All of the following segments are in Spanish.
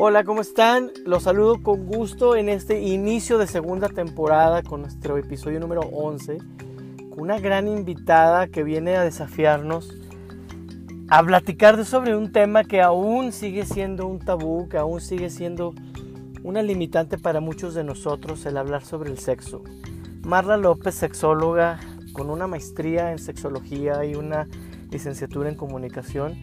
Hola, ¿cómo están? Los saludo con gusto en este inicio de segunda temporada con nuestro episodio número 11, con una gran invitada que viene a desafiarnos a platicar sobre un tema que aún sigue siendo un tabú, que aún sigue siendo una limitante para muchos de nosotros, el hablar sobre el sexo. Marla López, sexóloga con una maestría en sexología y una licenciatura en comunicación,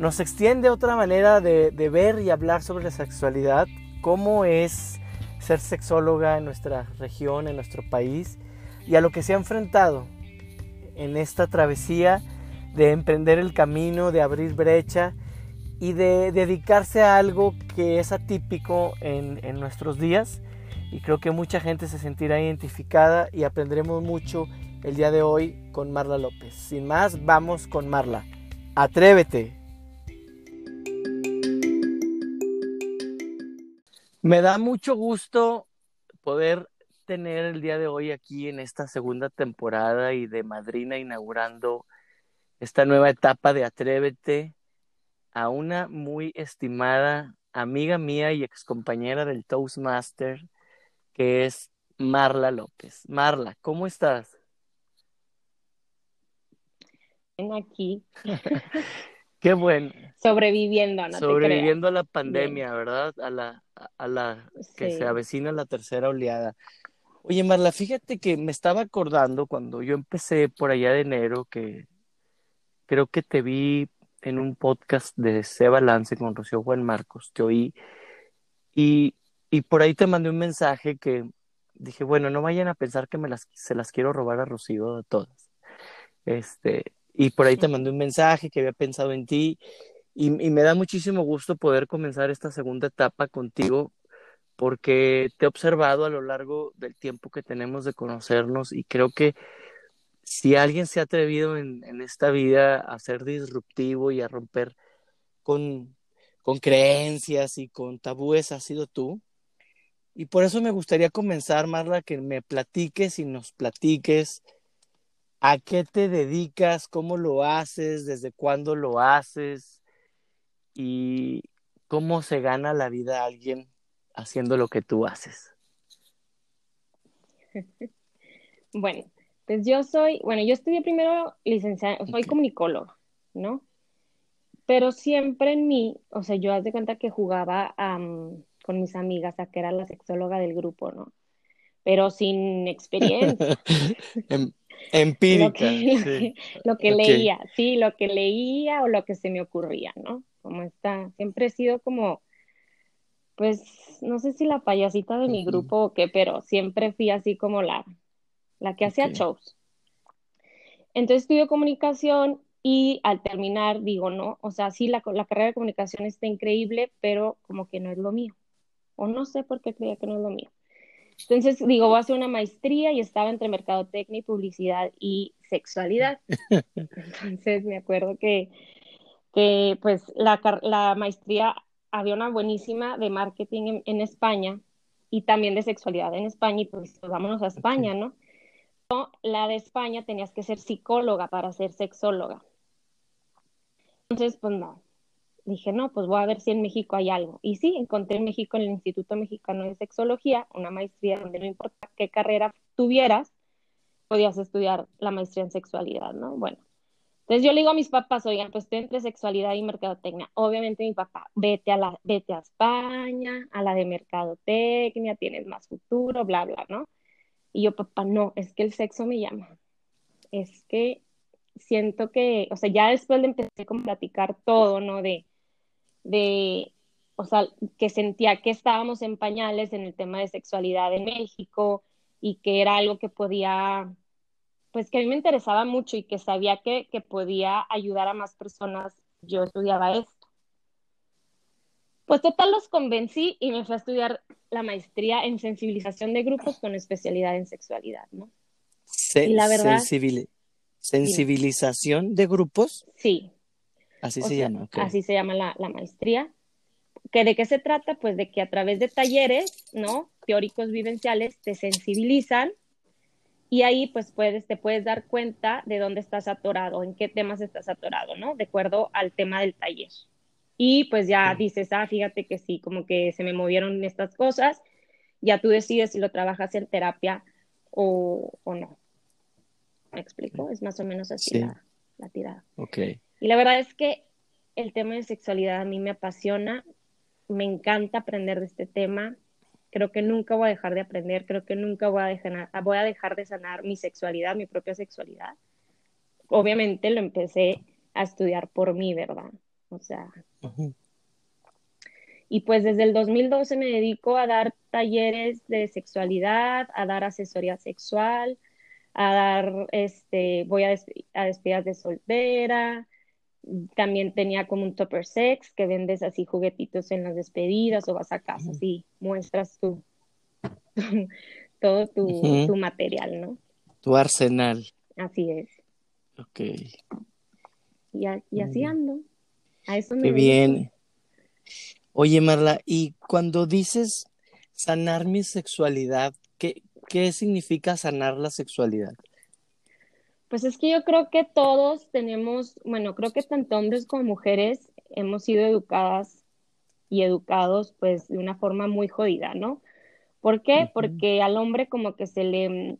nos extiende otra manera de, ver y hablar sobre la sexualidad, cómo es ser sexóloga en nuestra región, en nuestro país, y a lo que se ha enfrentado en esta travesía de emprender el camino, de abrir brecha y de dedicarse a algo que es atípico en, en nuestros días. Y creo que mucha gente se sentirá identificada y aprenderemos mucho el día de hoy con Marla López. Sin más, vamos con Marla. Atrévete. Me da mucho gusto poder tener el día de hoy aquí en esta segunda temporada y de madrina inaugurando esta nueva etapa de Atrévete a una muy estimada amiga mía y excompañera del Toastmaster, que es Marla López. Marla, ¿cómo estás? Aquí. Qué bueno. Sobreviviendo, no Sobreviviendo a la pandemia, ¿verdad? A la, a la que se avecina la tercera oleada. Oye, Marla, fíjate que me estaba acordando cuando yo empecé por allá de enero, que creo que te vi en un podcast de C Balance con Rocío Juan Marcos, te oí, y, y por ahí te mandé un mensaje que dije, bueno, no vayan a pensar que me las, se las quiero robar a Rocío a todas. Este, y por ahí te mandé un mensaje que había pensado en ti y, me da muchísimo gusto poder comenzar esta segunda etapa contigo porque te he observado a lo largo del tiempo que tenemos de conocernos y creo que si alguien se ha atrevido en, esta vida a ser disruptivo y a romper con, con creencias y con tabúes, ha sido tú. Y por eso me gustaría comenzar, Marla, que me platiques y nos platiques ¿A qué te dedicas? ¿Cómo lo haces? ¿Desde cuándo lo haces? ¿Y cómo se gana la vida alguien haciendo lo que tú haces? Bueno, pues yo soy, bueno, yo estudié primero licenciada, soy comunicóloga, ¿no? Pero siempre en mí, o sea, yo haz de cuenta que jugaba con mis amigas a que era la sexóloga del grupo, ¿no? Pero sin experiencia. Em, Empírica. Lo que, leía, sí, lo que leía o lo que se me ocurría, ¿no? Como está, siempre he sido como, pues, no sé si la payasita de mi grupo o qué, pero siempre fui así como la, la que hacía shows. Entonces estudio comunicación y al terminar digo, no, o sea, sí, la, la carrera de comunicación está increíble, pero como que no es lo mío. O no sé por qué creía que no es lo mío. Entonces, digo, voy a hacer una maestría y estaba entre mercadotecnia y publicidad y sexualidad. Entonces, me acuerdo que, que pues, la, la maestría había una buenísima de marketing en, España y también de sexualidad en España y pues, pues vámonos a España, ¿no? La de España tenías que ser psicóloga para ser sexóloga. Entonces, pues no, dije, no, pues voy a ver si en México hay algo. Y sí, encontré en México en el Instituto Mexicano de Sexología una maestría donde no importa qué carrera tuvieras, podías estudiar la maestría en sexualidad, ¿no? Bueno, entonces yo le digo a mis papás, oigan, pues estoy entre sexualidad y mercadotecnia. Obviamente mi papá, vete a, la, vete a España, a la de mercadotecnia, tienes más futuro, bla, bla, ¿no? Y yo, papá, no, es que el sexo me llama. Es que siento que, o sea, ya después le empecé a platicar todo, ¿no? De, de, o sea, que sentía que estábamos en pañales en el tema de sexualidad en México y que era algo que podía, pues que a mí me interesaba mucho y que sabía que, que podía ayudar a más personas, yo estudiaba esto. Pues total los convencí y me fui a estudiar la maestría en sensibilización de grupos con especialidad en sexualidad, ¿no? y la verdad, sensibilización de grupos. Sí, Así se llama. Así se llama la, maestría. ¿Que ¿De qué se trata? Pues de que a través de talleres, ¿no? Teóricos vivenciales te sensibilizan y ahí pues puedes, te puedes dar cuenta de dónde estás atorado, en qué temas estás atorado, ¿no? De acuerdo al tema del taller. Y pues ya dices, ah, fíjate que sí, como que se me movieron estas cosas, ya tú decides si lo trabajas en terapia o, o no. ¿Me explico? Es más o menos así la, la, tirada. Ok. Y la verdad es que el tema de sexualidad a mí me apasiona, me encanta aprender de este tema. Creo que nunca voy a dejar de aprender, creo que nunca voy a dejar, voy a dejar de sanar mi sexualidad, mi propia sexualidad. Obviamente lo empecé a estudiar por mí, ¿verdad? O sea. Y pues desde el 2012 me dedico a dar talleres de sexualidad, a dar asesoría sexual, a dar, este, voy a, a despedidas de soltera. También tenía como un topper sex que vendes así juguetitos en las despedidas o vas a casa y muestras tu, todo tu, tu material, ¿no? Tu arsenal. Así es. Ok. Y, y así ando. A eso me Qué bien. Oye, Marla, y cuando dices sanar mi sexualidad, ¿qué, ¿qué significa sanar la sexualidad? Pues es que yo creo que todos tenemos, bueno, creo que tanto hombres como mujeres hemos sido educadas y educados pues de una forma muy jodida, ¿no? ¿Por qué? Porque al hombre como que se le,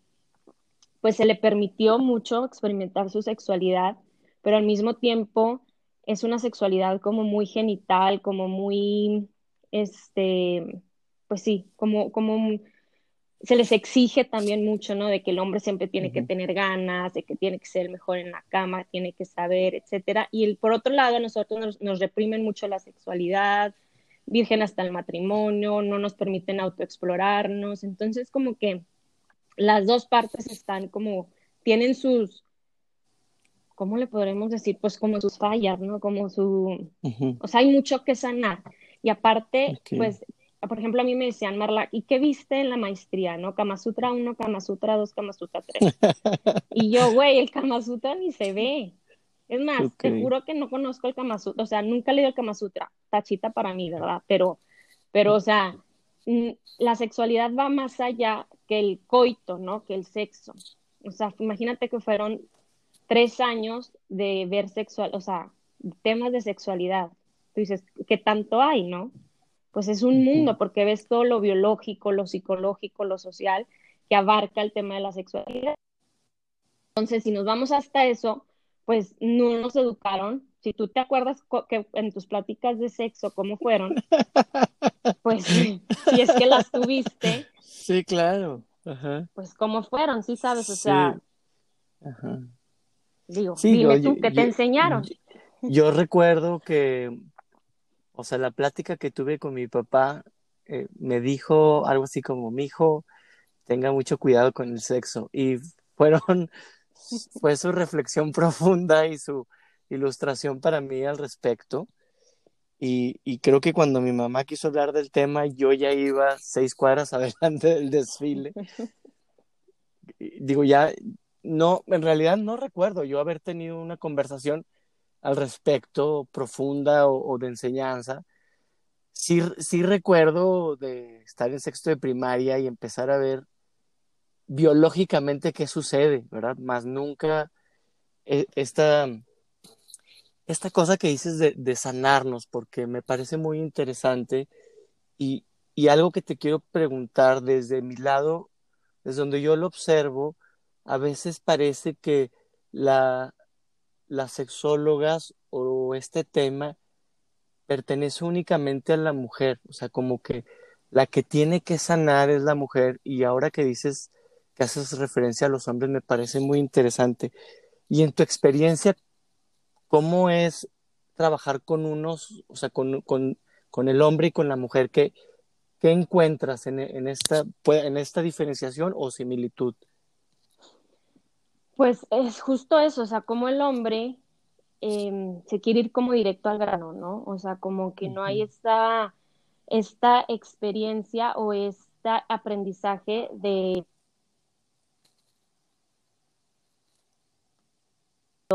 pues se le permitió mucho experimentar su sexualidad, pero al mismo tiempo es una sexualidad como muy genital, como muy, este, pues sí, como, como se les exige también mucho, ¿no? De que el hombre siempre tiene que tener ganas, de que tiene que ser mejor en la cama, tiene que saber, etcétera. Y el, por otro lado, a nosotros nos, reprimen mucho la sexualidad, virgen hasta el matrimonio, no nos permiten autoexplorarnos. Entonces, como que las dos partes están como, tienen sus, ¿cómo le podremos decir? Pues como sus fallas, ¿no? Como su, o sea, hay mucho que sanar. Y aparte, pues, por ejemplo, a mí me decían, Marla, ¿y qué viste en la maestría, no? Kama Sutra 1, Kama Sutra 2, Kama Sutra 3. y yo, güey, el Kama Sutra ni se ve. Es más, te juro que no conozco el Kama Sutra, o sea, nunca he leído el Kama Sutra, tachita para mí, ¿verdad? Pero, pero, o sea, la sexualidad va más allá que el coito, ¿no? Que el sexo. O sea, imagínate que fueron tres años de ver sexual, o sea, temas de sexualidad. Tú dices, ¿qué tanto hay, no? Pues es un mundo, porque ves todo lo biológico, lo psicológico, lo social, que abarca el tema de la sexualidad. Entonces, si nos vamos hasta eso, pues no nos educaron. Si tú te acuerdas que en tus pláticas de sexo, cómo fueron, pues si es que las tuviste. Sí, claro. Pues cómo fueron, sí sabes, o sea. Ajá. Digo, dime tú, ¿qué te enseñaron? Yo, recuerdo que, o sea, la plática que tuve con mi papá eh, me dijo algo así como, mi hijo, tenga mucho cuidado con el sexo. Y fueron, fue su reflexión profunda y su ilustración para mí al respecto. Y, y, creo que cuando mi mamá quiso hablar del tema, yo ya iba seis cuadras adelante del desfile. Digo, ya, no, en realidad no recuerdo yo haber tenido una conversación al respecto profunda o, de enseñanza. Sí, sí recuerdo de estar en sexto de primaria y empezar a ver biológicamente qué sucede, ¿verdad? Más nunca eh, esta, esta cosa que dices de, de, sanarnos, porque me parece muy interesante y, y algo que te quiero preguntar desde mi lado, desde donde yo lo observo, a veces parece que la, las sexólogas o este tema pertenece únicamente a la mujer, o sea, como que la que tiene que sanar es la mujer y ahora que dices que haces referencia a los hombres me parece muy interesante. Y en tu experiencia, ¿cómo es trabajar con unos, o sea, con, con, con el hombre y con la mujer? ¿Qué, qué encuentras en, en, esta, en esta diferenciación o similitud? Pues es justo eso, o sea, como el hombre em, se quiere ir como directo al grano, ¿no? O sea, como que no hay esta, esta experiencia o este aprendizaje de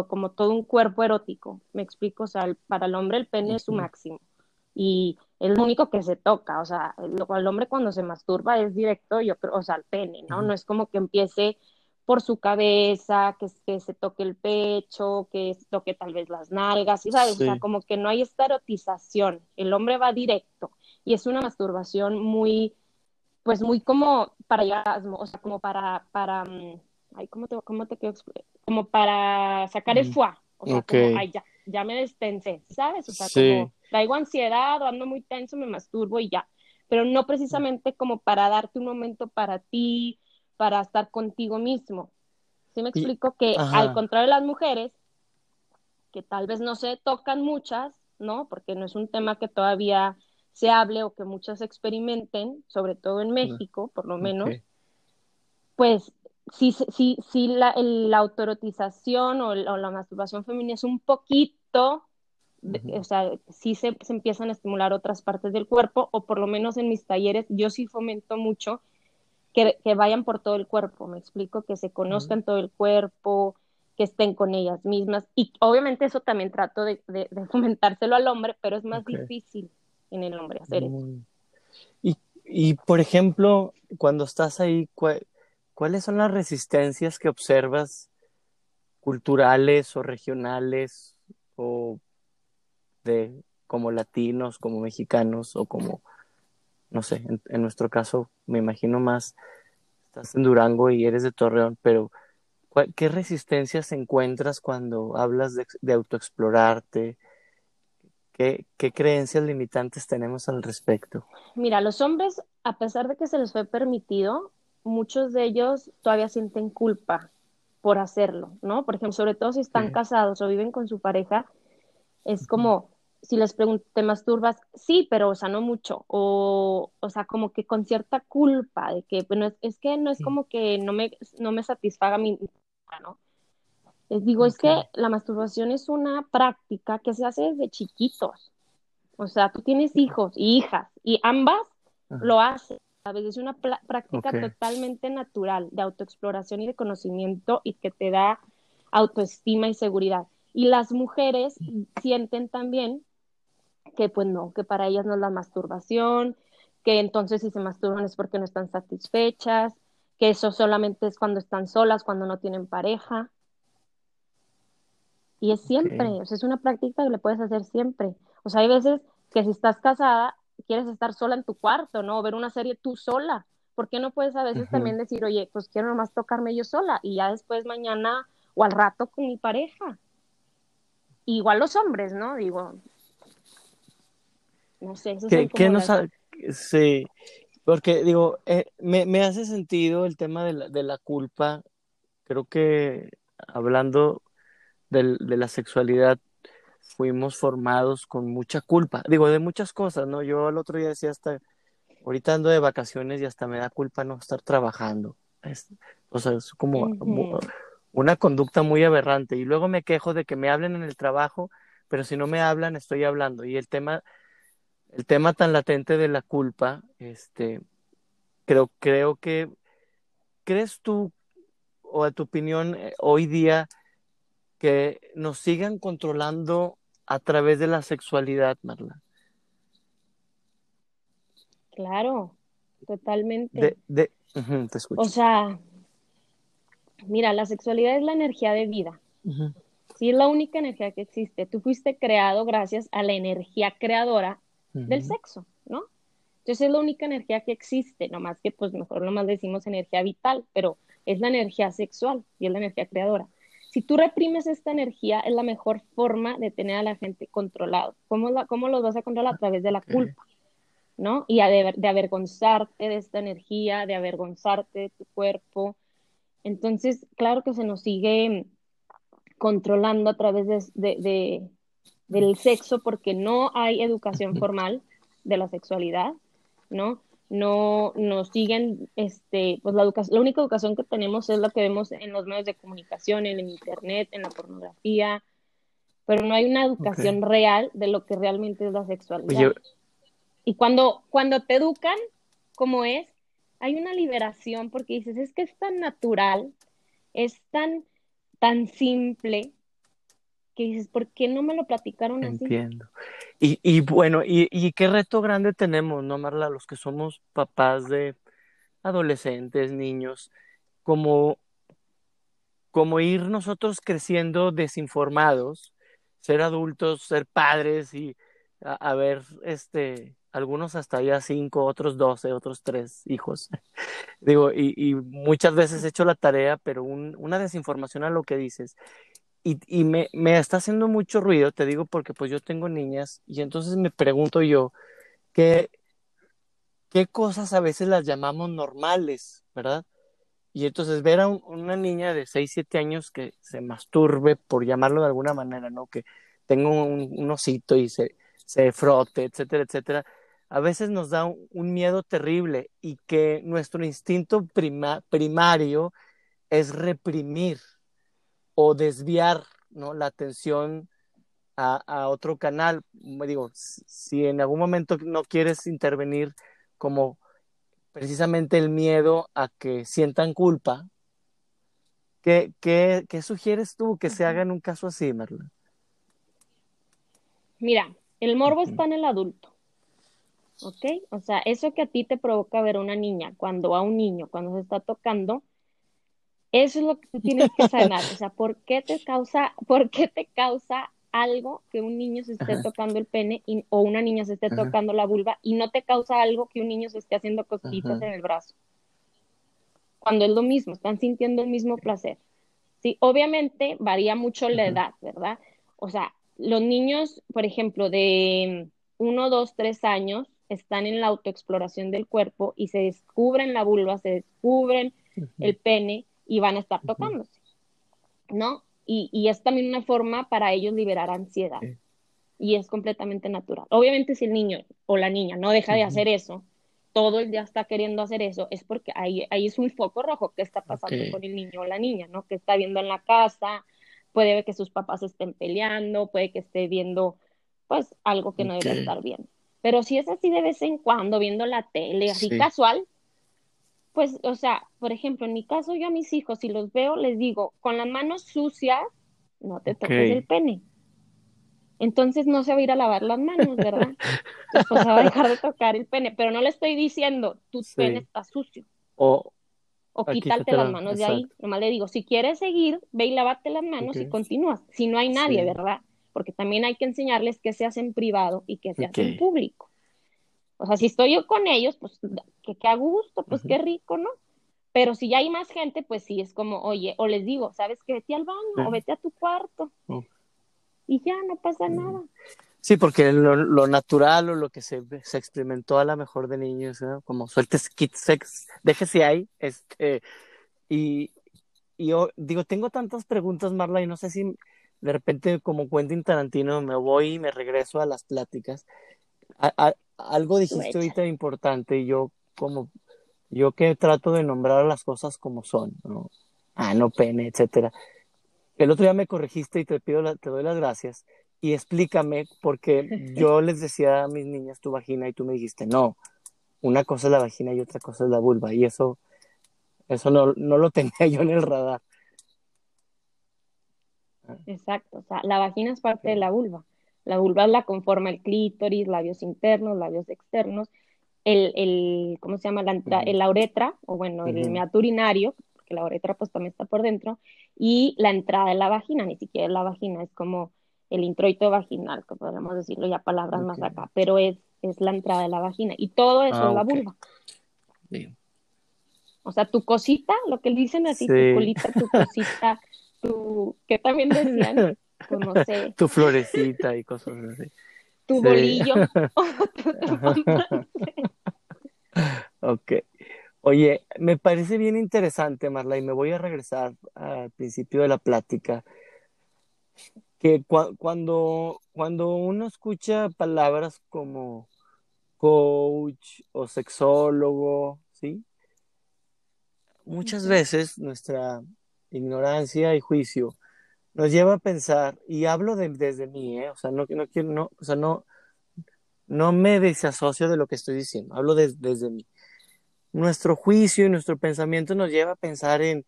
como todo un cuerpo erótico, me explico, o sea, para el hombre el pene es su máximo y es lo único que se toca, o sea, el, el hombre cuando se masturba es directo, yo creo, o sea, el pene, ¿no? No es como que empiece por su cabeza, que, que se toque el pecho, que se toque tal vez las nalgas, ¿sabes? O sea, como que no hay esta erotización, el hombre va directo y es una masturbación muy, pues muy como para orgasmo, o sea, como para, para, mm, ay, ¿cómo te, cómo te quiero Como para sacar el fuá, o sea, como, ay, ya, ya me destensé, ¿sabes? O sea, como traigo ansiedad o ando muy tenso, me masturbo y ya, pero no precisamente como para darte un momento para ti, para estar contigo mismo. ¿Sí me explico? que al contrario de las mujeres, que tal vez no se tocan muchas, ¿no? Porque no es un tema que todavía se hable o que muchas experimenten, sobre todo en México, por lo menos, pues sí, sí, sí la, la autorotización o, la masturbación femenina es un poquito, o sea, sí se, se, empiezan a estimular otras partes del cuerpo, o por lo menos en mis talleres yo sí fomento mucho que, vayan por todo el cuerpo, me explico, que se conozcan todo el cuerpo, que estén con ellas mismas. Y obviamente eso también trato de, fomentárselo al hombre, pero es más difícil en el hombre hacer eso. Y, y, por ejemplo, cuando estás ahí, ¿cuáles son las resistencias que observas culturales o regionales o de como latinos, como mexicanos o como no sé, en, nuestro caso me imagino más, estás en Durango y eres de Torreón, pero ¿qué resistencias encuentras cuando hablas de, autoexplorarte? ¿Qué, ¿Qué, creencias limitantes tenemos al respecto? Mira, los hombres, a pesar de que se les fue permitido, muchos de ellos todavía sienten culpa por hacerlo, ¿no? Por ejemplo, sobre todo si están casados o viven con su pareja, es como, si les pregunto, ¿te masturbas? Sí, pero, o sea, no mucho. O, o sea, como que con cierta culpa de que, bueno, es, que no es como que no me, no me satisfaga mi, ¿no? Les digo, es que la masturbación es una práctica que se hace desde chiquitos. O sea, tú tienes hijos y hijas y ambas lo hacen. A veces es una práctica totalmente natural de autoexploración y de conocimiento y que te da autoestima y seguridad. Y las mujeres sienten también que pues no, que para ellas no es la masturbación, que entonces si se masturban es porque no están satisfechas, que eso solamente es cuando están solas, cuando no tienen pareja. Y es siempre, o sea, es una práctica que le puedes hacer siempre. O sea, hay veces que si estás casada, quieres estar sola en tu cuarto, ¿no? O ver una serie tú sola. ¿Por qué no puedes a veces también decir, oye, pues quiero nomás tocarme yo sola y ya después mañana o al rato con mi pareja? Igual los hombres, ¿no? Digo, no sé, eso Sí, porque digo, eh, me, hace sentido el tema de la, de la culpa. Creo que hablando de la sexualidad, fuimos formados con mucha culpa. Digo, de muchas cosas, ¿no? Yo el otro día decía hasta, ahorita ando de vacaciones y hasta me da culpa no estar trabajando. o sea, es como una conducta muy aberrante. Y luego me quejo de que me hablen en el trabajo, pero si no me hablan, estoy hablando. Y el tema el tema tan latente de la culpa, este, creo, creo que, ¿crees tú, o a tu opinión, eh, hoy día, que nos sigan controlando a través de la sexualidad, Marla? Claro, totalmente. De, te escucho. O sea, mira, la sexualidad es la energía de vida. Sí, es la única energía que existe. Tú fuiste creado gracias a la energía creadora del sexo, ¿no? Entonces es la única energía que existe, nomás que pues mejor nomás decimos energía vital, pero es la energía sexual y es la energía creadora. Si tú reprimes esta energía, es la mejor forma de tener a la gente controlado. ¿Cómo, la, cómo los vas a controlar? A través de la culpa, ¿no? Y de, de avergonzarte de esta energía, de avergonzarte de tu cuerpo. Entonces, claro que se nos sigue controlando a través de, del sexo porque no hay educación formal de la sexualidad, ¿no? No nos siguen, este, pues la educación, la única educación que tenemos es la que vemos en los medios de comunicación, en el internet, en la pornografía, pero no hay una educación real de lo que realmente es la sexualidad. Y cuando, cuando te educan, como es, hay una liberación porque dices, es que es tan natural, es tan, tan simple, que dices, ¿por qué no me lo platicaron así? Entiendo. Y, y bueno, y, y, qué reto grande tenemos, ¿no, Marla? Los que somos papás de adolescentes, niños, como como ir nosotros creciendo desinformados, ser adultos, ser padres y a, ver, este, algunos hasta ya cinco, otros doce, otros tres hijos. Digo, y, muchas veces he hecho la tarea, pero una desinformación a lo que dices. Y, y me, me, está haciendo mucho ruido, te digo, porque pues yo tengo niñas y entonces me pregunto yo, ¿qué, qué cosas a veces las llamamos normales, verdad? Y entonces ver a una niña de 6, 7 años que se masturbe, por llamarlo de alguna manera, ¿no? Que tenga un, osito y se, se, frote, etcétera, etcétera, a veces nos da un, miedo terrible y que nuestro instinto primario es reprimir o desviar ¿no? la atención a, a otro canal. Me digo, si en algún momento no quieres intervenir como precisamente el miedo a que sientan culpa. ¿Qué, qué, qué sugieres tú que se haga en un caso así, Marla? Mira, el morbo está en el adulto. ¿Ok? O sea, eso que a ti te provoca ver a una niña, cuando a un niño, cuando se está tocando, eso es lo que tú tienes que sanar. O sea, ¿por qué te causa, por qué te causa algo que un niño se esté tocando el pene o una niña se esté tocando la vulva y no te causa algo que un niño se esté haciendo cosquillitas en el brazo. Cuando es lo mismo, están sintiendo el mismo placer. Sí, obviamente varía mucho la edad, ¿verdad? O sea, los niños, por ejemplo, de uno, dos, tres años, están en la autoexploración del cuerpo y se descubren la vulva, se descubren el pene y van a estar tocándose, ¿no? y, es también una forma para ellos liberar ansiedad. Y es completamente natural. Obviamente si el niño o la niña no deja de hacer eso, todo el día está queriendo hacer eso, es porque ahí, ahí es un foco rojo que está pasando con el niño o la niña, ¿no? Que está viendo en la casa, puede ver que sus papás estén peleando, puede que esté viendo, pues, algo que no debe estar bien. Pero si es así de vez en cuando, viendo la tele, así casual, pues, o sea, por ejemplo, en mi caso, yo a mis hijos, si los veo, les digo, con las manos sucias, no te toques el pene. Entonces no se va a ir a lavar las manos, ¿verdad? Pues se va a dejar de tocar el pene, pero no le estoy diciendo, tu pene está sucio. O, o quítate las manos de ahí. Nomás le digo, si quieres seguir, ve y lávate las manos y continúas. Si no hay nadie, ¿verdad? Porque también hay que enseñarles que se hace en privado y que se hace en público. O sea, si estoy yo con ellos, pues que, a gusto, pues qué rico, ¿no? Pero si ya hay más gente, pues sí, es como, oye, o les digo, ¿sabes qué? Vete al baño o vete a tu cuarto. Oh. Y ya, no pasa nada. Sí, porque lo, natural o lo que se, se, experimentó a la mejor de niños, ¿no? como sueltes kit sex, déjese ahí, este, y, y yo digo, tengo tantas preguntas, Marla, y no sé si de repente como Quentin Tarantino me voy y me regreso a las pláticas. A, algo dijiste ahorita importante, y yo como, yo que trato de nombrar las cosas como son, ¿no? Ah, no pene, etcétera. El otro día me corregiste y te pido, te doy las gracias y explícame porque yo les decía a mis niñas tu vagina y tú me dijiste, no, una cosa es la vagina y otra cosa es la vulva y eso, eso no, no lo tenía yo en el radar. Exacto, o sea, la vagina es parte de la vulva. La vulva la conforma el clítoris, labios internos, labios externos, el, el ¿cómo se llama? La, el, uretra, o bueno, el meato urinario, porque la uretra pues también está por dentro, y la entrada de la vagina, ni siquiera la vagina, es como el introito vaginal, que podríamos decirlo ya palabras más acá, pero es, es la entrada de la vagina, y todo eso ah, es la vulva. O sea, tu cosita, lo que dicen así, tu colita, tu cosita, tu, ¿qué también decían? Tu florecita y cosas así. Tu bolillo. ok. Oye, me parece bien interesante, Marla, y me voy a regresar al principio de la plática. Que cuando, cuando uno escucha palabras como coach o sexólogo, ¿sí? Muchas veces nuestra ignorancia y juicio nos lleva a pensar, y hablo desde mí, ¿eh? o sea, no, no quiero, no, o sea, no, no me desasocio de lo que estoy diciendo, hablo desde mí. Nuestro juicio y nuestro pensamiento nos lleva a pensar en,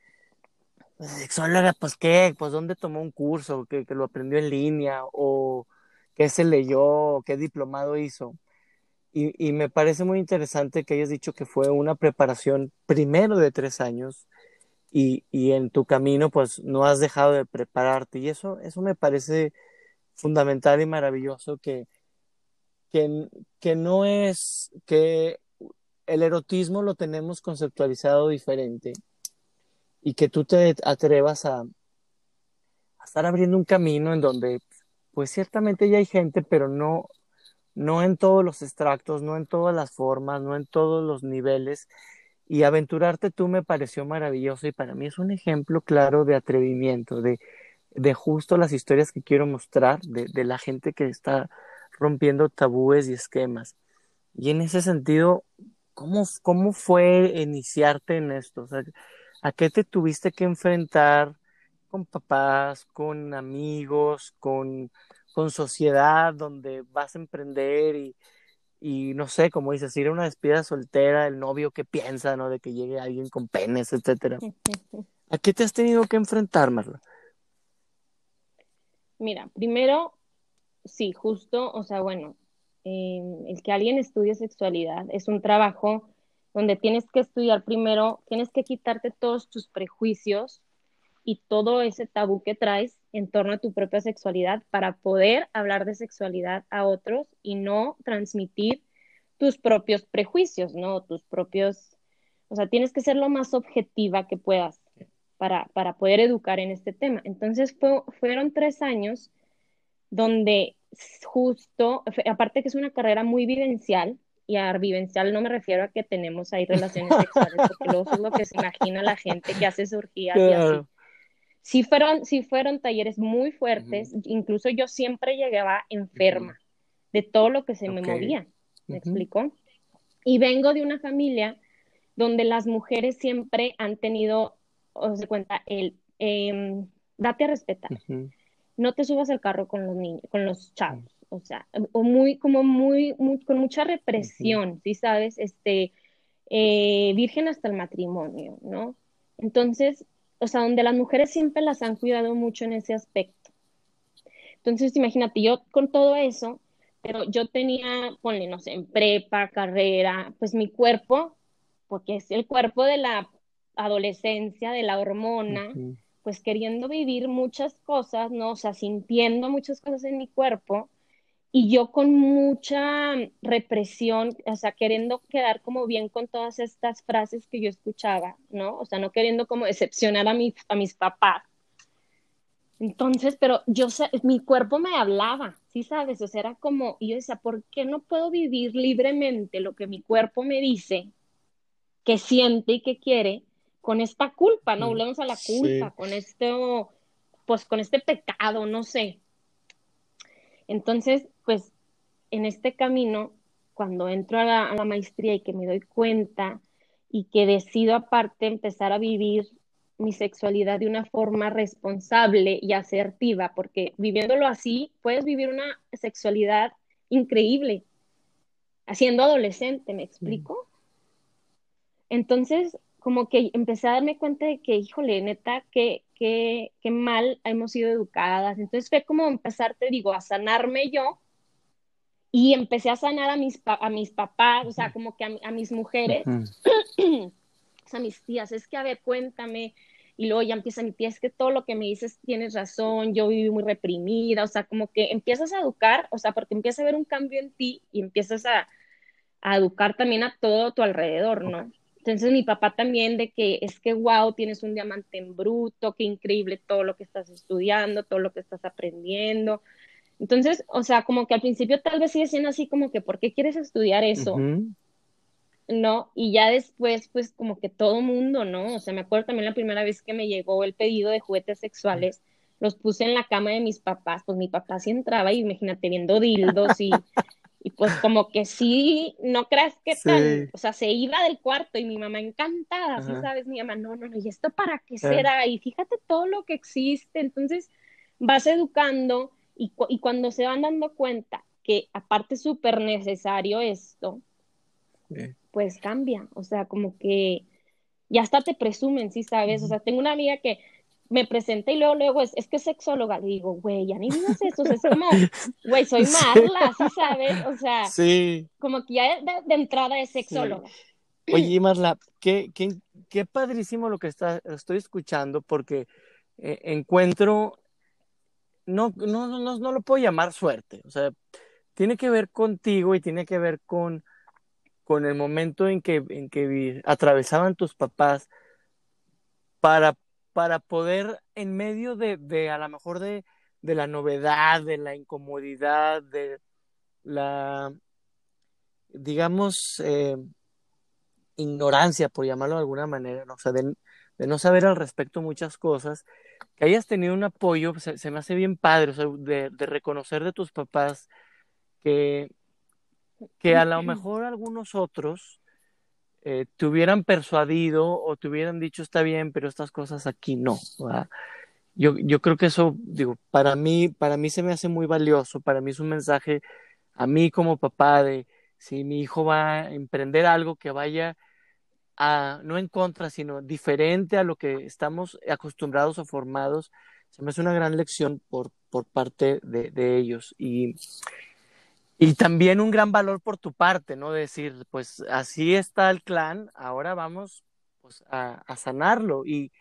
pues, sexóloga, pues qué, pues dónde tomó un curso, que, que lo aprendió en línea, o qué se leyó, qué diplomado hizo. Y, y, me parece muy interesante que hayas dicho que fue una preparación primero de tres años y, y, en tu camino pues no has dejado de prepararte y eso, eso me parece fundamental y maravilloso que, que, que no es que el erotismo lo tenemos conceptualizado diferente y que tú te atrevas a, a estar abriendo un camino en donde pues ciertamente ya hay gente, pero no, no en todos los extractos, no en todas las formas, no en todos los niveles. Y aventurarte tú me pareció maravilloso y para mí es un ejemplo claro de atrevimiento, de, de justo las historias que quiero mostrar, de, la gente que está rompiendo tabúes y esquemas. Y en ese sentido, ¿cómo, cómo fue iniciarte en esto? ¿A qué te tuviste que enfrentar con papás, con amigos, con, con sociedad donde vas a emprender y, y no sé, como dices, ir a una despedida soltera, el novio que piensa, ¿no? De que llegue alguien con penes, etcétera. ¿A qué te has tenido que enfrentar, Marla? Mira, primero, sí, justo, o sea, bueno, eh, el que alguien estudie sexualidad es un trabajo donde tienes que estudiar primero, tienes que quitarte todos tus prejuicios y todo ese tabú que traes en torno a tu propia sexualidad para poder hablar de sexualidad a otros y no transmitir tus propios prejuicios, ¿no? Tus propios, o sea, tienes que ser lo más objetiva que puedas para, para poder educar en este tema. Entonces fueron tres años donde justo, aparte que es una carrera muy vivencial, y a vivencial no me refiero a que tenemos ahí relaciones sexuales, porque luego es lo que se imagina la gente que hace surgir y así. Sí fueron, sí fueron talleres muy fuertes, incluso yo siempre llegaba enferma de todo lo que se me movía, ¿me explicó? Y vengo de una familia donde las mujeres siempre han tenido, os de cuenta, el em, date a respetar, no te subas al carro con los niños, con los chavos, o sea, o muy, como muy, con mucha represión, ¿sí sabes? Este, eh, virgen hasta el matrimonio, ¿no? Entonces, o sea, donde las mujeres siempre las han cuidado mucho en ese aspecto. Entonces, imagínate, yo con todo eso, pero yo tenía, ponle, no sé, en prepa, carrera, pues mi cuerpo, porque es el cuerpo de la adolescencia, de la hormona, pues queriendo vivir muchas cosas, ¿no? O sea, sintiendo muchas cosas en mi cuerpo, y yo con mucha represión, o sea, queriendo quedar como bien con todas estas frases que yo escuchaba, ¿no? O sea, no queriendo como decepcionar a, mi, a mis papás. Entonces, pero yo mi cuerpo me hablaba, ¿sí sabes? O sea, era como, y yo decía, ¿por qué no puedo vivir libremente lo que mi cuerpo me dice, que siente y que quiere, con esta culpa, ¿no? Mm, Volvemos a la culpa, con esto, pues con este pecado, no sé. Entonces, en este camino, cuando entro a la, maestría y que me doy cuenta y que decido aparte empezar a vivir mi sexualidad de una forma responsable y asertiva, porque viviéndolo así, puedes vivir una sexualidad increíble, haciendo adolescente, ¿me explico? Entonces, como que empecé a darme cuenta de que, híjole, neta, qué, qué, qué mal hemos sido educadas. Entonces fue como empezar, te digo, a sanarme yo y empecé a sanar a mis, a mis papás, o sea, como que a, mis mujeres, o sea, a mis tías, es que, a ver, cuéntame, y luego ya empieza mi tía, es que todo lo que me dices tienes razón, yo viví muy reprimida, o sea, como que empiezas a educar, o sea, porque empieza a ver un cambio en ti y empiezas a, a educar también a todo tu alrededor, ¿no? Entonces mi papá también de que es que wow, tienes un diamante en bruto, qué increíble todo lo que estás estudiando, todo lo que estás aprendiendo, entonces, o sea, como que al principio tal vez sigue siendo así como que, ¿por qué quieres estudiar eso? ¿No? Y ya después, pues como que todo mundo, ¿no? O sea, me acuerdo también la primera vez que me llegó el pedido de juguetes sexuales, los puse en la cama de mis papás, pues mi papá sí entraba y imagínate viendo dildos y, y pues como que sí, no creas que tal, o sea, se iba del cuarto y mi mamá encantada, ¿sí sabes? Mi mamá, no, no, no, ¿y esto para qué será? Y fíjate todo lo que existe, entonces vas educando y, cuando se van dando cuenta que aparte es súper necesario esto, pues cambia. O sea, como que ya hasta te presumen, ¿sí sabes? O sea, tengo una amiga que me presenta y luego, luego es, es que es sexóloga. Le digo, güey, ya ni digas eso. es como, güey, soy Marla, ¿sí sabes? O sea, sí. como que ya de, entrada es sexóloga. Oye, Marla, ¿qué, qué, qué padrísimo lo que está, estoy escuchando porque eh, encuentro, no, no, no, no lo puedo llamar suerte, o sea, tiene que ver contigo y tiene que ver con, con el momento en que, en que atravesaban tus papás para, para poder, en medio de, de a lo mejor de, de la novedad, de la incomodidad, de la, digamos, eh, ignorancia, por llamarlo de alguna manera, ¿no? o sea, de, no saber al respecto muchas cosas, que hayas tenido un apoyo, se, me hace bien padre, o sea, de, reconocer de tus papás que, que a lo mejor algunos otros eh, te hubieran persuadido o te hubieran dicho está bien, pero estas cosas aquí no. Yo, yo creo que eso, digo, para mí, para mí se me hace muy valioso, para mí es un mensaje a mí como papá de si mi hijo va a emprender algo que vaya no en contra, sino diferente a lo que estamos acostumbrados o formados, se me hace una gran lección por, por parte de, de ellos. Y, y también un gran valor por tu parte, ¿no? Decir, pues así está el clan, ahora vamos pues, a, a sanarlo. Y,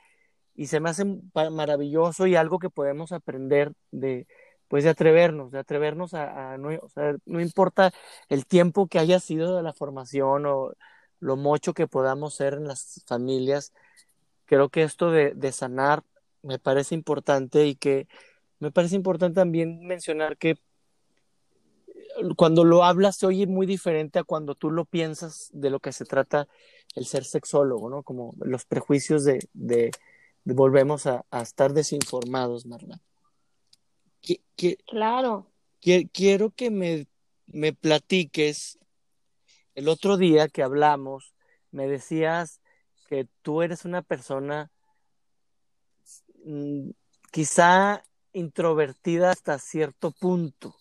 y se me hace maravilloso y algo que podemos aprender de, pues de atrevernos, de atrevernos a, no, o no importa el tiempo que haya sido de la formación o lo mucho que podamos ser en las familias, creo que esto de, de sanar me parece importante y que me parece importante también mencionar que cuando lo hablas se oye muy diferente a cuando tú lo piensas de lo que se trata el ser sexólogo, ¿no? Como los prejuicios de, de, volvemos a, a, estar desinformados, Marla claro. quiero que me, me platiques, el otro día que hablamos, me decías que tú eres una persona mm, quizá introvertida hasta cierto punto.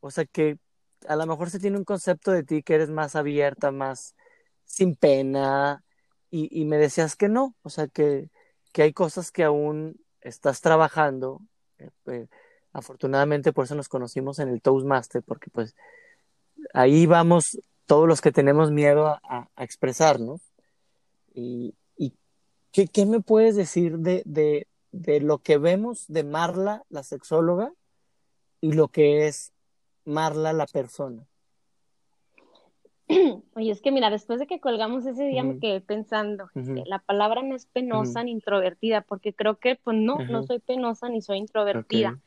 O sea que a lo mejor se tiene un concepto de ti que eres más abierta, más sin pena, y, me decías que no, o sea que, que hay cosas que aún estás trabajando eh, pues, afortunadamente por eso nos conocimos en el Toastmaster, porque pues ahí vamos todos los que tenemos miedo a, expresarnos. Y, ¿qué, me puedes decir de, de, de, lo que vemos de Marla, la sexóloga, y lo que es Marla, la persona? Oye, es que mira, después de que colgamos ese día me quedé pensando, la palabra no es penosa ni introvertida, porque creo que pues no, no soy penosa ni soy introvertida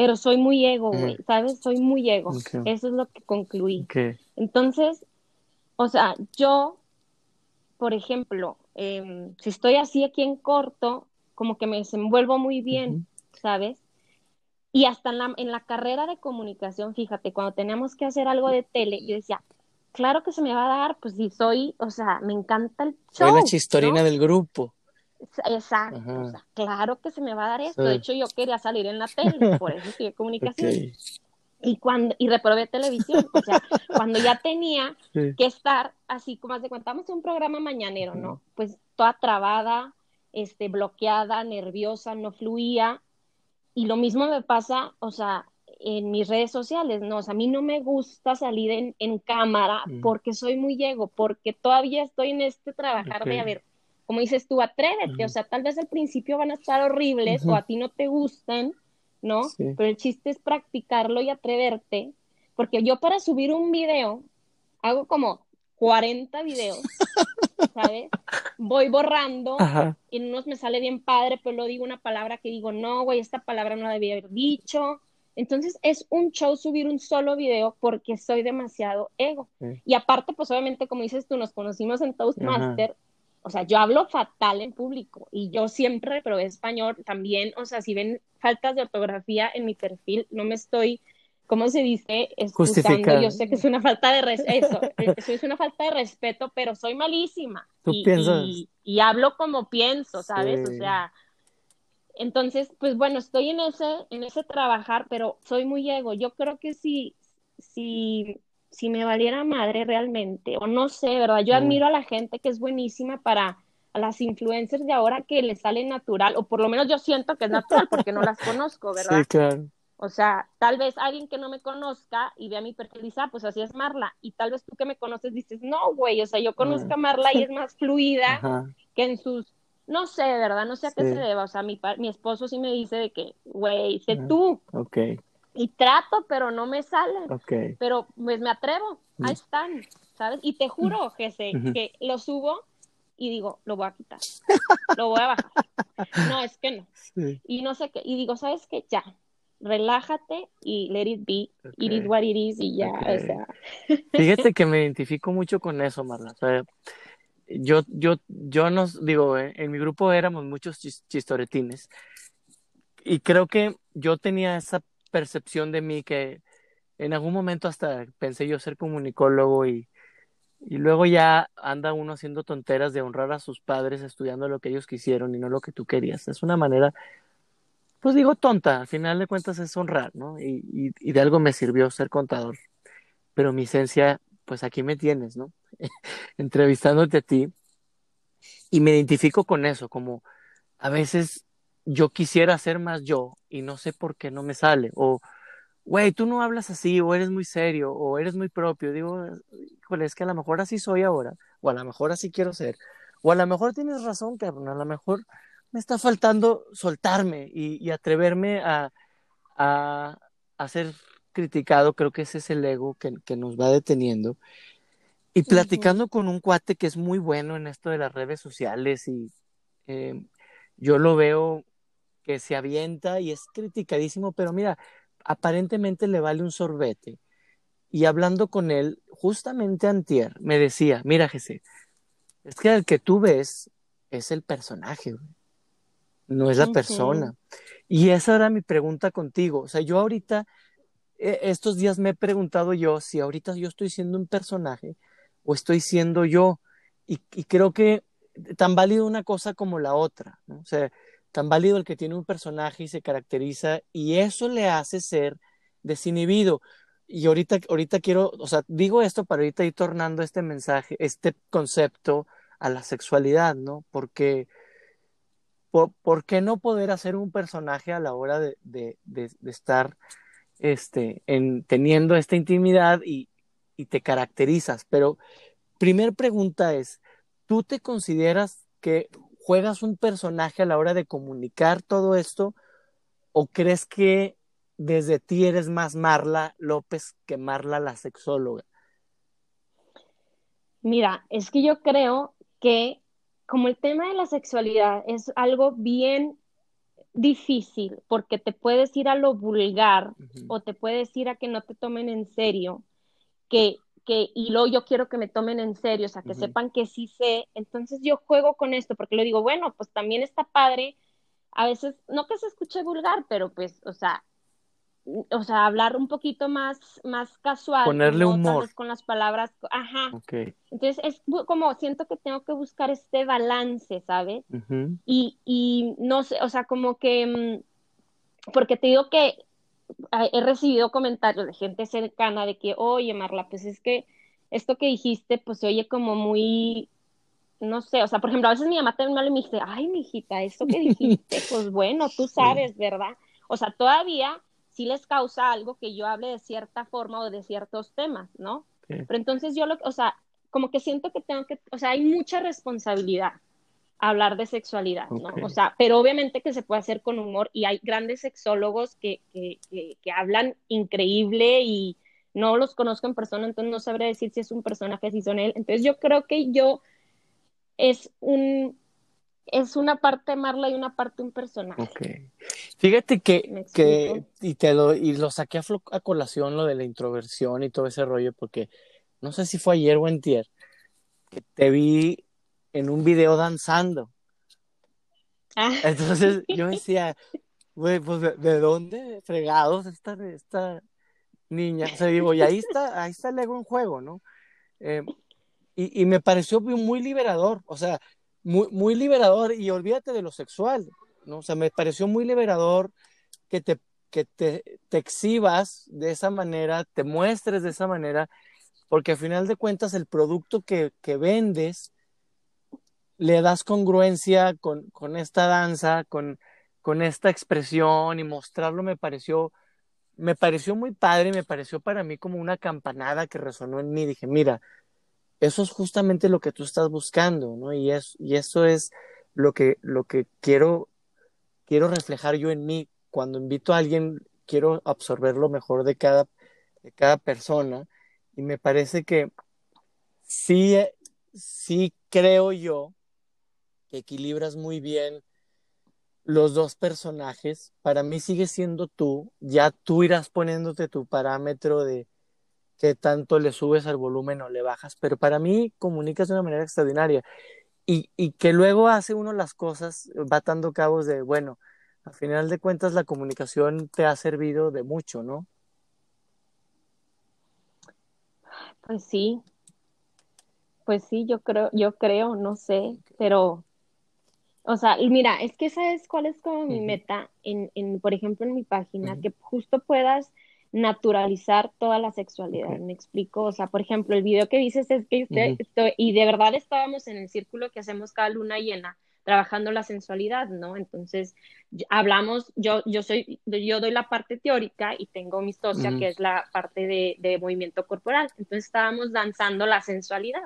pero soy muy ego, güey, ¿sabes? Soy muy ego. Eso es lo que concluí. Entonces, o sea, yo, por ejemplo, em, si estoy así aquí en corto, como que me desenvuelvo muy bien, ¿sabes? Y hasta en la, en la carrera de comunicación, fíjate, cuando teníamos que hacer algo de tele, yo decía, claro que se me va a dar, pues si soy, o sea, me encanta el show. Soy la chistorina del grupo. Exacto, o sea, claro que se me va a dar esto. De hecho, yo quería salir en la tele, por eso estudié comunicación. Y cuando, y reprobé televisión, o sea, cuando ya tenía que estar así como vamos a un programa mañanero, ¿no? Pues toda trabada, este, bloqueada, nerviosa, no fluía. Y lo mismo me pasa, o sea, en mis redes sociales, ¿no? O sea, a mí no me gusta salir en, en cámara porque soy muy ego, porque todavía estoy en este trabajar de, a ver, como dices tú, atrévete, o sea, tal vez al principio van a estar horribles o a ti no te gustan, ¿no? Pero el chiste es practicarlo y atreverte, porque yo para subir un video hago como 40 videos, ¿sabes? Voy borrando, y en unos me sale bien padre, pero luego digo una palabra que digo, no, güey, esta palabra no la debía haber dicho. Entonces es un show subir un solo video porque soy demasiado ego. Y aparte, pues obviamente, como dices tú, nos conocimos en Toastmaster o sea, yo hablo fatal en público y yo siempre reprobé español también, o sea, si ven faltas de ortografía en mi perfil, no me estoy, ¿cómo se dice? Excusando, yo sé que es una falta de respeto, eso es una falta de respeto, pero soy malísima. ¿Tú y, piensas? Y, hablo como pienso, ¿sabes? O sea, entonces, pues bueno, estoy en ese, en ese trabajar, pero soy muy ego. Yo creo que si, si si me valiera madre realmente, o no sé, ¿verdad? Yo admiro a la gente que es buenísima para a las influencers de ahora que les sale natural, o por lo menos yo siento que es natural porque no las conozco, ¿verdad? Sí, claro. O sea, tal vez alguien que no me conozca y vea mi perfil y dice, ah, pues así es Marla. Y tal vez tú que me conoces dices, no, güey, o sea, yo conozco a Marla y es más fluida que en sus, no sé, ¿verdad? No sé a qué se deba, o sea, mi, mi esposo sí me dice de que, güey, sé tú. Ok. Y trato, pero no me salen. Ok. Pero pues me atrevo, ahí están, ¿sabes? Y te juro, Jesse, que lo subo y digo, lo voy a quitar, lo voy a bajar. No, es que no. Y no sé qué, y digo, ¿sabes qué? Ya, relájate y let it be, it is what it is y ya, o sea. Fíjate que me identifico mucho con eso, Marla. O sea, yo, yo, yo nos digo, eh, en mi grupo éramos muchos chistoretines y creo que yo tenía esa percepción de mí que en algún momento hasta pensé yo ser comunicólogo y y luego ya anda uno haciendo tonteras de honrar a sus padres estudiando lo que ellos quisieron y no lo que tú querías. Es una manera, pues digo tonta, al final de cuentas es honrar, ¿no? Y, y, de algo me sirvió ser contador. Pero mi esencia, pues aquí me tienes, ¿no? Entrevistándote a ti. Y me identifico con eso, como a veces yo quisiera ser más yo y no sé por qué no me sale. O güey, tú no hablas así, o eres muy serio, o eres muy propio. Digo, híjole, es que a lo mejor así soy ahora, o a lo mejor así quiero ser, o a lo mejor tienes razón, cabrón, a lo mejor me está faltando soltarme y, atreverme a, a, ser criticado. Creo que ese es el ego que, que nos va deteniendo. Y platicando con un cuate que es muy bueno en esto de las redes sociales y eh, yo lo veo que se avienta y es criticadísimo, pero mira, aparentemente le vale un sorbete. Y hablando con él, justamente antier, me decía, mira Jesse, es que el que tú ves es el personaje, no es la persona. Y esa era mi pregunta contigo. O sea, yo ahorita, e, estos días me he preguntado yo si ahorita yo estoy siendo un personaje o estoy siendo yo. Y, creo que tan válido una cosa como la otra. ¿no? O sea, tan válido el que tiene un personaje y se caracteriza y eso le hace ser desinhibido. Y ahorita, ahorita quiero, o sea, digo esto para ahorita ir tornando este mensaje, este concepto a la sexualidad, ¿no? Porque, por, qué no poder hacer un personaje a la hora de, de, de, estar este, en, teniendo esta intimidad y, y te caracterizas? Pero, primer pregunta es, ¿tú te consideras que juegas un personaje a la hora de comunicar todo esto o crees que desde ti eres más Marla López que Marla la sexóloga? Mira, es que yo creo que como el tema de la sexualidad es algo bien difícil porque te puedes ir a lo vulgar o te puedes ir a que no te tomen en serio, que que, y luego yo quiero que me tomen en serio, o sea, que sepan que sí sé, entonces yo juego con esto, porque le digo, bueno, pues también está padre, a veces, no que se escuche vulgar, pero pues, o sea, o sea, hablar un poquito más, más casual. Ponerle humor. con las palabras, ajá. Entonces es como, siento que tengo que buscar este balance, ¿sabes? y, y no sé, o sea, como que, mm, porque te digo que he recibido comentarios de gente cercana de que, oye, Marla, pues es que esto que dijiste, pues se oye como muy, no sé, o sea, por ejemplo, a veces mi mamá también me dice, ay, mijita, esto que dijiste, pues bueno, tú sabes, ¿verdad? O sea, todavía sí les causa algo que yo hable de cierta forma o de ciertos temas, ¿no? Pero entonces yo lo, o sea, como que siento que tengo que, o sea, hay mucha responsabilidad hablar de sexualidad, ¿no? O sea, pero obviamente que se puede hacer con humor y hay grandes sexólogos que, que, que, hablan increíble y no los conozco en persona, entonces no sabré decir si es un personaje, si son él. Entonces yo creo que yo es un es una parte Marla y una parte un personaje. Okay. Fíjate que, que y te lo, y lo saqué a, a, colación lo de la introversión y todo ese rollo, porque no sé si fue ayer o entier, que te vi en un video danzando. Ah. Entonces yo decía, güey, pues ¿de, dónde fregados esta, esta niña? O sea, digo, y ahí está, ahí está el ego en juego, ¿no? Eh, y, y, me pareció muy liberador, o sea, muy, muy liberador, y olvídate de lo sexual, ¿no? O sea, me pareció muy liberador que te, que te, te exhibas de esa manera, te muestres de esa manera, porque al final de cuentas el producto que, que vendes le das congruencia con, con esta danza, con, con, esta expresión y mostrarlo me pareció, me pareció muy padre, me pareció para mí como una campanada que resonó en mí. Dije, mira, eso es justamente lo que tú estás buscando, ¿no? Y, es, y eso es lo que, lo que quiero, quiero reflejar yo en mí. Cuando invito a alguien, quiero absorber lo mejor de cada, de cada persona. Y me parece que sí, sí creo yo que equilibras muy bien los dos personajes. Para mí sigue siendo tú, ya tú irás poniéndote tu parámetro de qué tanto le subes al volumen o le bajas, pero para mí comunicas de una manera extraordinaria y, y que luego hace uno las cosas, va dando cabos de, bueno, al final de cuentas la comunicación te ha servido de mucho, ¿no? Pues sí, pues sí, yo creo, yo creo, no sé, pero, o sea, mira, es que sabes cuál es como mi meta en, en, por ejemplo, en mi página, que justo puedas naturalizar toda la sexualidad, me explico, o sea, por ejemplo, el video que dices es que usted, y de verdad estábamos en el círculo que hacemos cada luna llena, trabajando la sensualidad, ¿no? Entonces, hablamos, yo, yo soy, yo doy la parte teórica y tengo mi socia, que es la parte de, de, movimiento corporal, entonces estábamos danzando la sensualidad.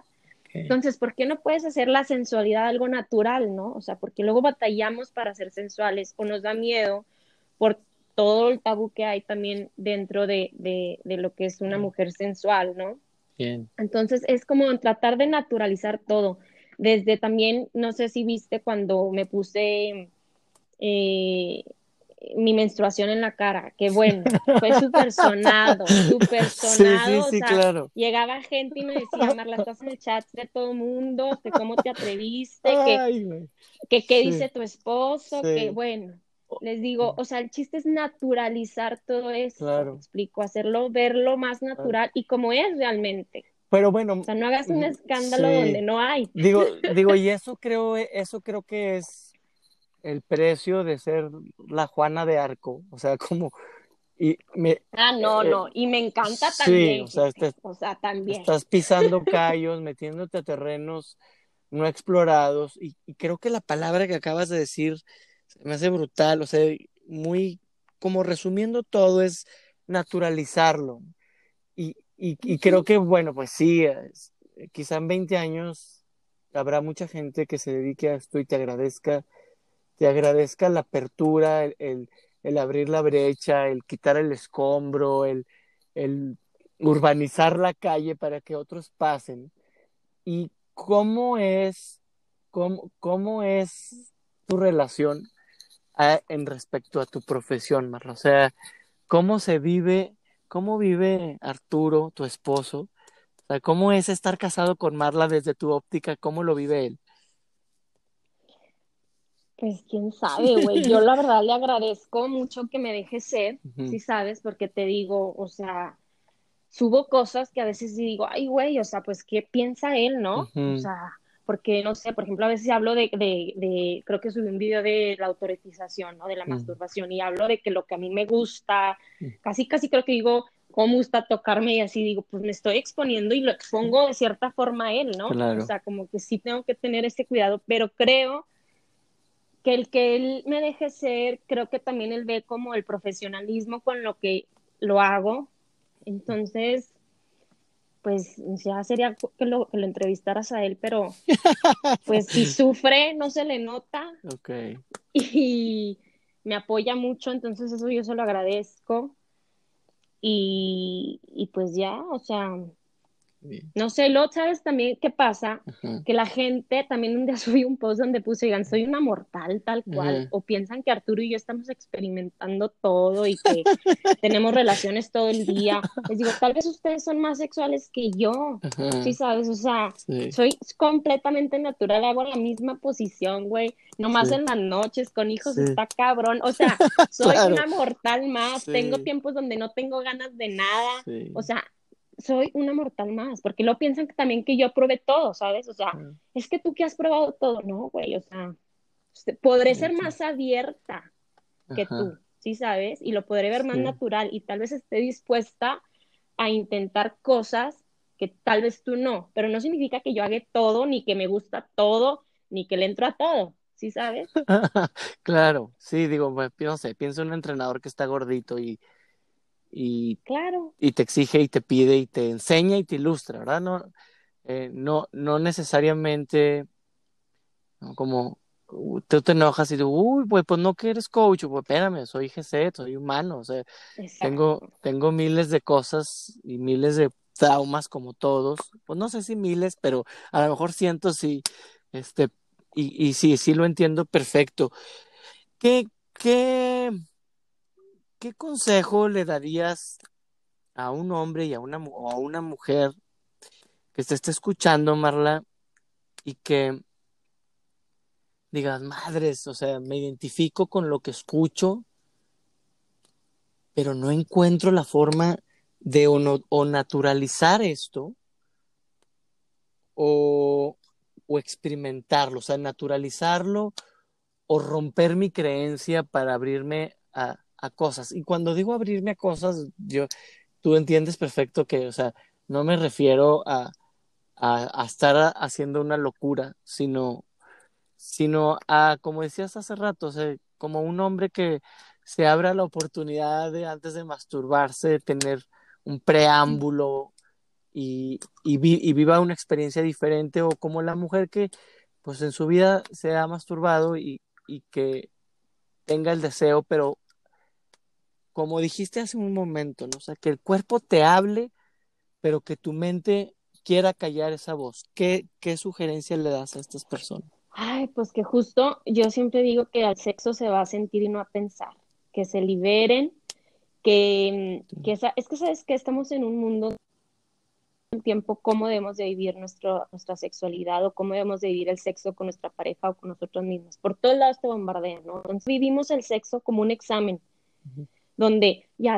Entonces, ¿por qué no puedes hacer la sensualidad algo natural, no? O sea, porque luego batallamos para ser sensuales o nos da miedo por todo el tabú que hay también dentro de, de, de lo que es una mujer sensual, ¿no? Bien. Entonces es como tratar de naturalizar todo. Desde también, no sé si viste cuando me puse eh, mi menstruación en la cara, que bueno, fue súper sonado, súper sonado. Sí, sí, claro. Llegaba gente y me decía, Marla, estás en el chat de todo el mundo, que cómo te atreviste, que, qué dice tu esposo, que bueno les digo, o sea, el chiste es naturalizar todo eso, claro. explico, hacerlo, verlo más natural y como es realmente. Pero bueno, o sea, no hagas un mm, escándalo donde no hay. Digo, digo, y eso creo, eso creo que es el precio de ser la Juana de Arco, o sea, como y me, ah, no, eh, no, y me encanta también. O sea, o sea, también. Estás pisando callos, metiéndote a terrenos no explorados, y, y creo que la palabra que acabas de decir me hace brutal, o sea, muy, como resumiendo todo, es naturalizarlo. Y, y, creo que, bueno, pues sí, quizá en 20 años habrá mucha gente que se dedique a esto y te agradezca, te agradezca la apertura, el, el, abrir la brecha, el quitar el escombro, el, el urbanizar la calle para que otros pasen. ¿Y cómo es, cómo, cómo es tu relación en respecto a tu profesión, Marla? O sea, ¿cómo se vive, cómo vive Arturo, tu esposo? O sea, ¿cómo es estar casado con Marla desde tu óptica? ¿Cómo lo vive él? Pues quién sabe, güey. Yo la verdad le agradezco mucho que me deje ser, si sabes, porque te digo, o sea, subo cosas que a veces digo, ay, güey, o sea, pues, ¿qué piensa él, no? O sea, porque no sé, por ejemplo, a veces hablo de, de, de creo que subí un video de la autoretización, ¿no? De la masturbación y hablo de que lo que a mí me gusta, casi, casi creo que digo, cómo gusta tocarme y así digo, pues me estoy exponiendo y lo expongo de cierta forma a él, ¿no? O sea, como que sí tengo que tener ese cuidado, pero creo que el que él me deje ser, creo que también él ve como el profesionalismo con lo que lo hago. Entonces, pues ya sería que lo, que lo entrevistaras a él, pero pues si sufre, no se le nota. Ok. Y me apoya mucho, entonces eso yo se lo agradezco. Y, y pues ya, o sea, no sé, lo sabes también qué pasa, que la gente también un día subí un post donde puse, oigan, soy una mortal tal cual, o piensan que Arturo y yo estamos experimentando todo y que tenemos relaciones todo el día. Les digo, tal vez ustedes son más sexuales que yo, sí sabes, o sea, soy completamente natural, hago la misma posición, güey, nomás en las noches con hijos está cabrón, o sea, soy una mortal más, tengo tiempos donde no tengo ganas de nada, o sea, soy una mortal más, porque lo piensan también que yo probé todo, ¿sabes? O sea, es que tú que has probado todo, no, güey, o sea, podré ser más abierta que tú, ¿sí sabes? Y lo podré ver más natural y tal vez esté dispuesta a intentar cosas que tal vez tú no, pero no significa que yo haga todo, ni que me gusta todo, ni que le entro a todo, ¿sí sabes? claro, sí, digo, pues, no sé, pienso en un entrenador que está gordito y y, claro. y te exige y te pide y te enseña y te ilustra, ¿verdad? No, eh, no, no necesariamente como tú te enojas y tú, uy, pues, pues no que eres coach, pues espérame, soy GC, soy humano, o sea, tengo, tengo miles de cosas y miles de traumas como todos, pues no sé si miles, pero a lo mejor cientos sí, este, y, y sí, sí lo entiendo perfecto. ¿Qué, qué, qué consejo le darías a un hombre y a una, o a una mujer que te esté escuchando, Marla, y que digas, madres, o sea, me identifico con lo que escucho, pero no encuentro la forma de o, naturalizar esto o, o, experimentarlo, o sea, naturalizarlo o romper mi creencia para abrirme a, cosas. Y cuando digo abrirme a cosas, yo, tú entiendes perfecto que, o sea, no me refiero a, a, estar haciendo una locura, sino sino a, como decías hace rato, como un hombre que se abra la oportunidad de antes de masturbarse, de tener un preámbulo y, y, viva una experiencia diferente, o como la mujer que pues en su vida se ha masturbado y, y que tenga el deseo, pero como dijiste hace un momento, ¿no? O sea, que el cuerpo te hable, pero que tu mente quiera callar esa voz. ¿Qué, qué sugerencia le das a estas personas? Ay, pues que justo yo siempre digo que al sexo se va a sentir y no a pensar, que se liberen, que, que es que sabes que estamos en un mundo un tiempo cómo debemos de vivir nuestro, nuestra sexualidad o cómo debemos de vivir el sexo con nuestra pareja o con nosotros mismos. Por todos lados te bombardean, ¿no? Entonces vivimos el sexo como un examen donde ya,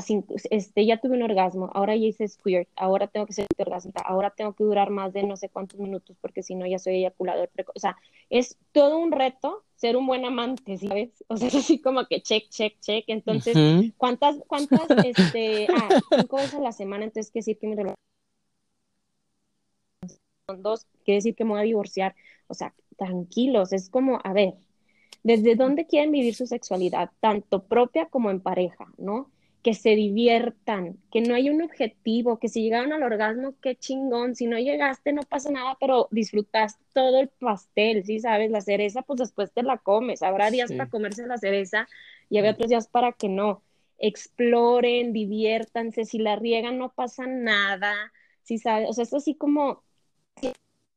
este, ya tuve un orgasmo, ahora ya hice squirt, ahora tengo que ser orgasmita, ahora tengo que durar más de no sé cuántos minutos porque si no ya soy eyaculador O sea, es todo un reto ser un buen amante, ¿sabes? O sea, es así como que check, check, check. Entonces, ¿cuántas, cuántas, este, ah, cinco veces a la semana, entonces quiere decir que mi relación son dos, quiere decir que me voy a divorciar. O sea, tranquilos, es como, a ver, desde dónde quieren vivir su sexualidad, tanto propia como en pareja, ¿no? Que se diviertan, que no hay un objetivo, que si llegaron al orgasmo, qué chingón, si no llegaste no pasa nada, pero disfrutaste todo el pastel, ¿sí sabes? La cereza, pues después te la comes, habrá días para comerse la cereza y habrá otros días para que no. Exploren, diviértanse, si la riegan no pasa nada, ¿sí sabes? O sea, es así como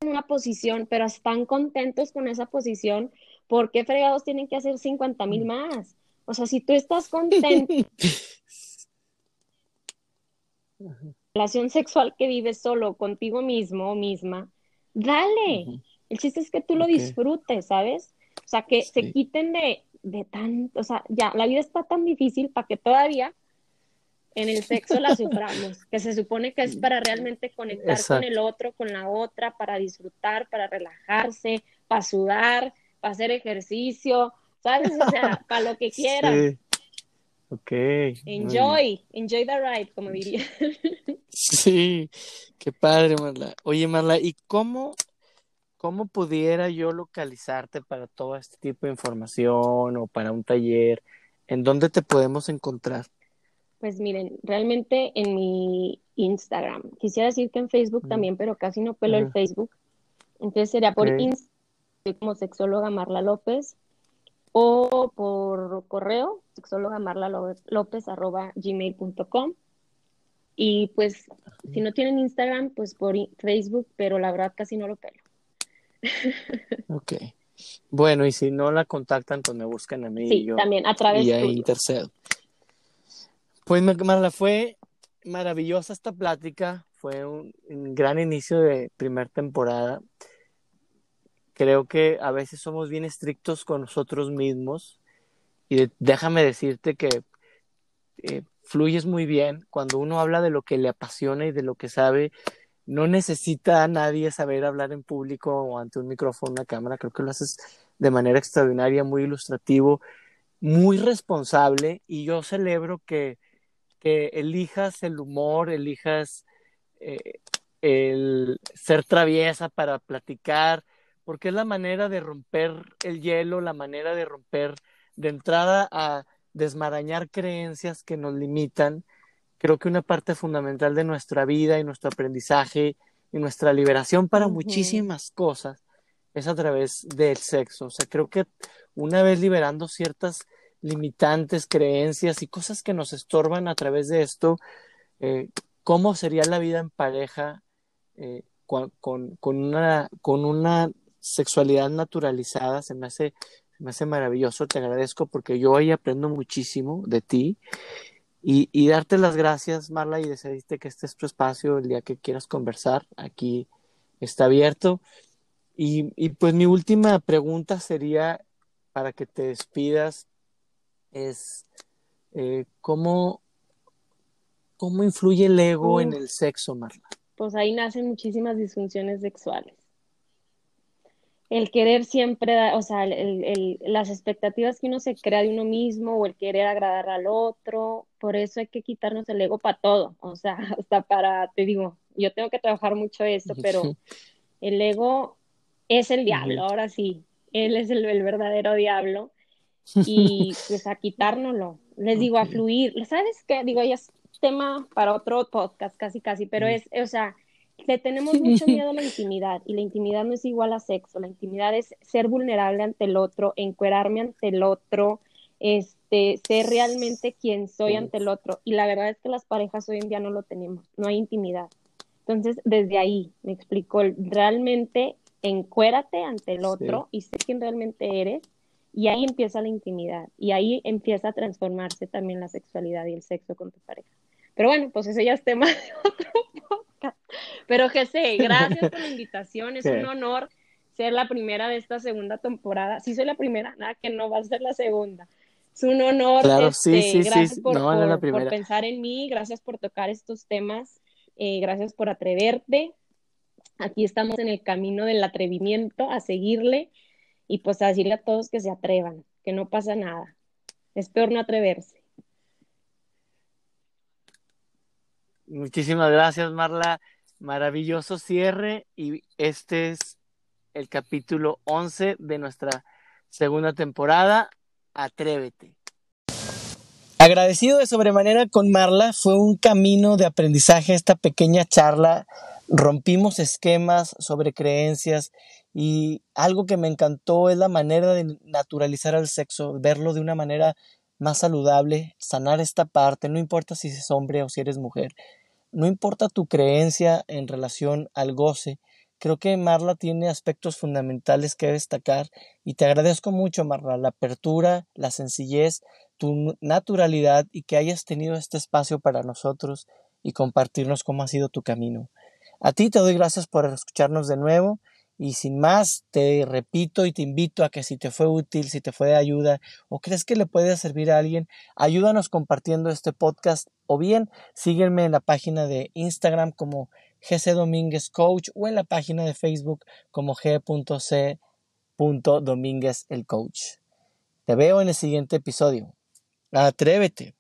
en una posición, pero están contentos con esa posición, ¿por qué fregados tienen que hacer 50 mil más? O sea, si tú estás contento, relación sexual que vives solo contigo mismo o misma, dale. El chiste es que tú lo disfrutes, ¿sabes? O sea, que se quiten de, de tanto, o sea, ya, la vida está tan difícil para que todavía en el sexo la suframos, que se supone que es para realmente conectar con el otro, con la otra, para disfrutar, para relajarse, para sudar, para hacer ejercicio, ¿sabes? O sea, para lo que quieran. Sí. Ok. Enjoy, enjoy the ride, como diría. Sí, qué padre, Marla. Oye, Marla, ¿y cómo, cómo pudiera yo localizarte para todo este tipo de información o para un taller? ¿En dónde te podemos encontrar? Pues miren, realmente en mi Instagram, quisiera decir que en Facebook también, pero casi no pelo el Facebook. Entonces sería por Instagram como sexóloga Marla López o por correo sexóloga Marla López arroba gmail.com y pues si no tienen Instagram pues por Facebook pero la verdad casi no lo pelo. Ok. Bueno y si no la contactan pues me buscan a mí sí, también a través y ahí tercero pues Marla fue maravillosa esta plática. Fue un gran inicio de primera temporada creo que a veces somos bien estrictos con nosotros mismos y déjame decirte que eh, fluyes muy bien cuando uno habla de lo que le apasiona y de lo que sabe. No necesita a nadie saber hablar en público o ante un micrófono, una cámara. Creo que lo haces de manera extraordinaria, muy ilustrativo, muy responsable. Y yo celebro que, elijas el humor, elijas eh, el ser traviesa para platicar, porque es la manera de romper el hielo, la manera de romper de entrada a desmarañar creencias que nos limitan. Creo que una parte fundamental de nuestra vida y nuestro aprendizaje y nuestra liberación para muchísimas cosas es a través del sexo. O sea, creo que una vez liberando ciertas limitantes, creencias y cosas que nos estorban a través de esto, eh, ¿cómo sería la vida en pareja eh, con, con, una, con una sexualidad naturalizada? Se me hace me hace maravilloso, te agradezco porque yo hoy aprendo muchísimo de ti y, y, darte las gracias, Marla, y decidiste que este es tu espacio el día que quieras conversar. Aquí está abierto. Y, y pues mi última pregunta sería, para que te despidas, es eh, ¿cómo, ¿cómo influye el ego en el sexo, Marla? Pues ahí nacen muchísimas disfunciones sexuales el querer siempre, o sea, el, las expectativas que uno se crea de uno mismo o el querer agradar al otro, por eso hay que quitarnos el ego para todo, o sea, hasta para, te digo, yo tengo que trabajar mucho esto, pero el ego es el diablo, ahora sí, él es el, verdadero diablo y pues a quitárnoslo, les digo, a fluir, ¿sabes qué? Digo, ya es tema para otro podcast, casi, casi, pero es, o sea, le tenemos mucho miedo a la intimidad y la intimidad no es igual a sexo, la intimidad es ser vulnerable ante el otro, encuerarme ante el otro, este, ser realmente quien soy ante el otro. Y la verdad es que las parejas hoy en día no lo tenemos, no hay intimidad. Entonces, desde ahí, me explico, realmente encuérate ante el otro y sé quién realmente eres y ahí empieza la intimidad y ahí empieza a transformarse también la sexualidad y el sexo con tu pareja. Pero bueno, pues eso ya es tema de otro pero Jesse, gracias por la invitación, es un honor ser la primera de esta segunda temporada. Sí soy la primera, nada que no va a ser la segunda. Es un honor. Claro, sí, este, sí, gracias sí. Por, por, pensar en mí, gracias por tocar estos temas, eh, gracias por atreverte. Aquí estamos en el camino del atrevimiento, a seguirle y pues a decirle a todos que se atrevan, que no pasa nada. Es peor no atreverse. Muchísimas gracias, Marla. Maravilloso cierre y este es el capítulo 11 de nuestra segunda temporada. Atrévete. Agradecido de sobremanera con Marla, fue un camino de aprendizaje esta pequeña charla. Rompimos esquemas sobre creencias y algo que me encantó es la manera de naturalizar el sexo, verlo de una manera más saludable, sanar esta parte, no importa si eres hombre o si eres mujer, no importa tu creencia en relación al goce, creo que Marla tiene aspectos fundamentales que destacar y te agradezco mucho, Marla, la apertura, la sencillez, tu naturalidad y que hayas tenido este espacio para nosotros y compartirnos cómo ha sido tu camino. A ti te doy gracias por escucharnos de nuevo y sin más, te repito y te invito a que si te fue útil, si te fue de ayuda o crees que le puede servir a alguien, ayúdanos compartiendo este podcast o bien sígueme en la página de Instagram como GC Domínguez Coach o en la página de Facebook como G.C. Domínguez el Coach. Te veo en el siguiente episodio. Atrévete.